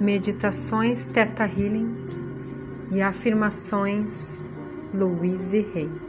Meditações Teta Healing e afirmações Louise Hay.